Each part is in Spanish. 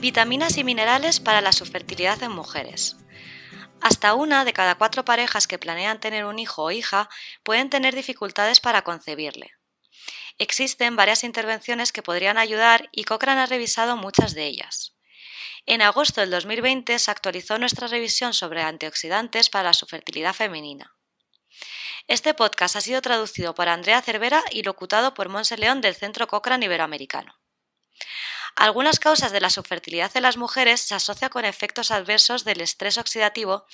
Vitaminas y minerales para la subfertilidad en mujeres. Hasta una de cada cuatro parejas que planean tener un hijo o hija pueden tener dificultades para concebirle. Existen varias intervenciones que podrían ayudar y Cochrane ha revisado muchas de ellas. En agosto del 2020 se actualizó nuestra revisión sobre antioxidantes para la subfertilidad femenina. Este podcast ha sido traducido por Andrea Cervera y locutado por Monse León del Centro Cochrane Iberoamericano. Algunas causas de la subfertilidad en las mujeres se asocian con efectos adversos del estrés oxidativo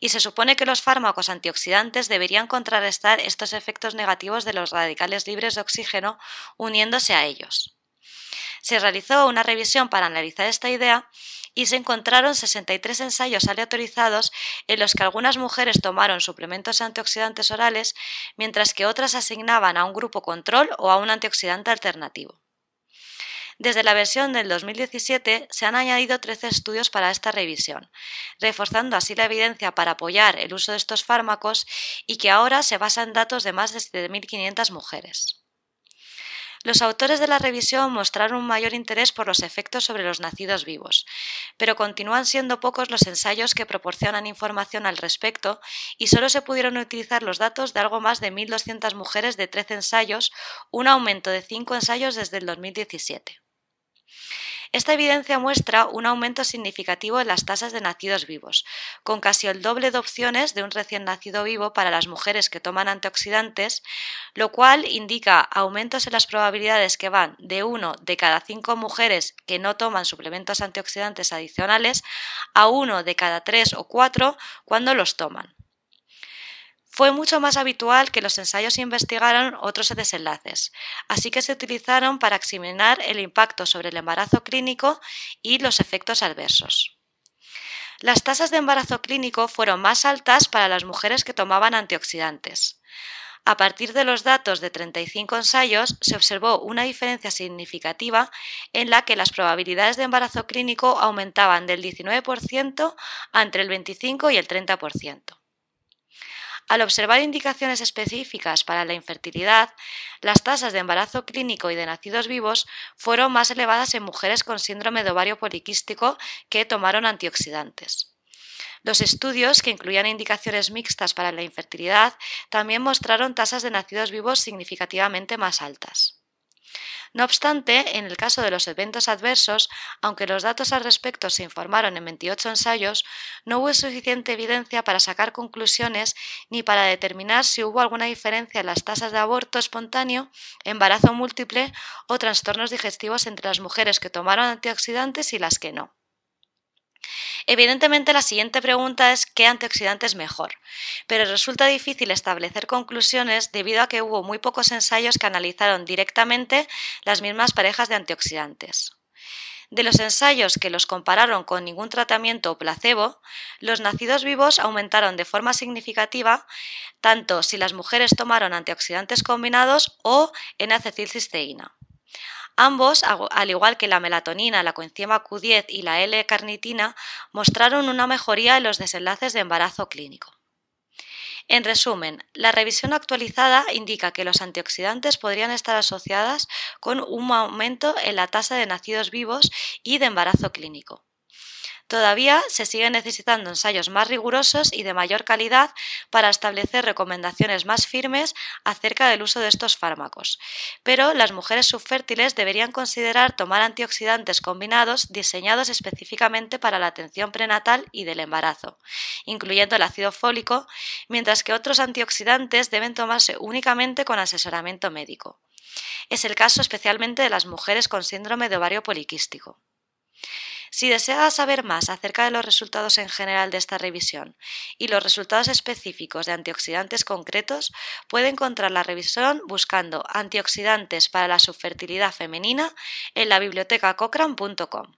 y se supone que los fármacos antioxidantes deberían contrarrestar estos efectos negativos de los radicales libres de oxígeno uniéndose a ellos. Se realizó una revisión para analizar esta idea y se encontraron 63 ensayos aleatorizados en los que algunas mujeres tomaron suplementos antioxidantes orales mientras que otras asignaban a un grupo control o a un antioxidante alternativo. Desde la versión del 2017 se han añadido 13 estudios para esta revisión, reforzando así la evidencia para apoyar el uso de estos fármacos y que ahora se basa en datos de más de 7.500 mujeres. Los autores de la revisión mostraron un mayor interés por los efectos sobre los nacidos vivos, pero continúan siendo pocos los ensayos que proporcionan información al respecto y solo se pudieron utilizar los datos de algo más de 1.200 mujeres de 13 ensayos, un aumento de 5 ensayos desde el 2017. Esta evidencia muestra un aumento significativo en las tasas de nacidos vivos, con casi el doble de opciones de un recién nacido vivo para las mujeres que toman antioxidantes, lo cual indica aumentos en las probabilidades que van de 1 de cada 5 mujeres que no toman suplementos antioxidantes adicionales a 1 de cada 3 o 4 cuando los toman. Fue mucho más habitual que los ensayos investigaran otros desenlaces, así que se utilizaron para examinar el impacto sobre el embarazo clínico y los efectos adversos. Las tasas de embarazo clínico fueron más altas para las mujeres que tomaban antioxidantes. A partir de los datos de 35 ensayos, se observó una diferencia significativa en la que las probabilidades de embarazo clínico aumentaban del 19% a entre el 25 y el 30%. Al observar indicaciones específicas para la infertilidad, las tasas de embarazo clínico y de nacidos vivos fueron más elevadas en mujeres con síndrome de ovario poliquístico que tomaron antioxidantes. Los estudios, que incluían indicaciones mixtas para la infertilidad, también mostraron tasas de nacidos vivos significativamente más altas. No obstante, en el caso de los eventos adversos, aunque los datos al respecto se informaron en 28 ensayos, no hubo suficiente evidencia para sacar conclusiones ni para determinar si hubo alguna diferencia en las tasas de aborto espontáneo, embarazo múltiple o trastornos digestivos entre las mujeres que tomaron antioxidantes y las que no. Evidentemente la siguiente pregunta es ¿qué antioxidante es mejor? Pero resulta difícil establecer conclusiones debido a que hubo muy pocos ensayos que analizaron directamente las mismas parejas de antioxidantes. De los ensayos que los compararon con ningún tratamiento o placebo, los nacidos vivos aumentaron de forma significativa tanto si las mujeres tomaron antioxidantes combinados o en acetilcisteína. Ambos, al igual que la melatonina, la coenzima Q10 y la L-carnitina, mostraron una mejoría en los desenlaces de embarazo clínico. En resumen, la revisión actualizada indica que los antioxidantes podrían estar asociadas con un aumento en la tasa de nacidos vivos y de embarazo clínico. Todavía se siguen necesitando ensayos más rigurosos y de mayor calidad para establecer recomendaciones más firmes acerca del uso de estos fármacos, pero las mujeres subfértiles deberían considerar tomar antioxidantes combinados diseñados específicamente para la atención prenatal y del embarazo, incluyendo el ácido fólico, mientras que otros antioxidantes deben tomarse únicamente con asesoramiento médico. Es el caso especialmente de las mujeres con síndrome de ovario poliquístico. Si desea saber más acerca de los resultados en general de esta revisión y los resultados específicos de antioxidantes concretos, puede encontrar la revisión buscando antioxidantes para la subfertilidad femenina en la biblioteca cochrane.com.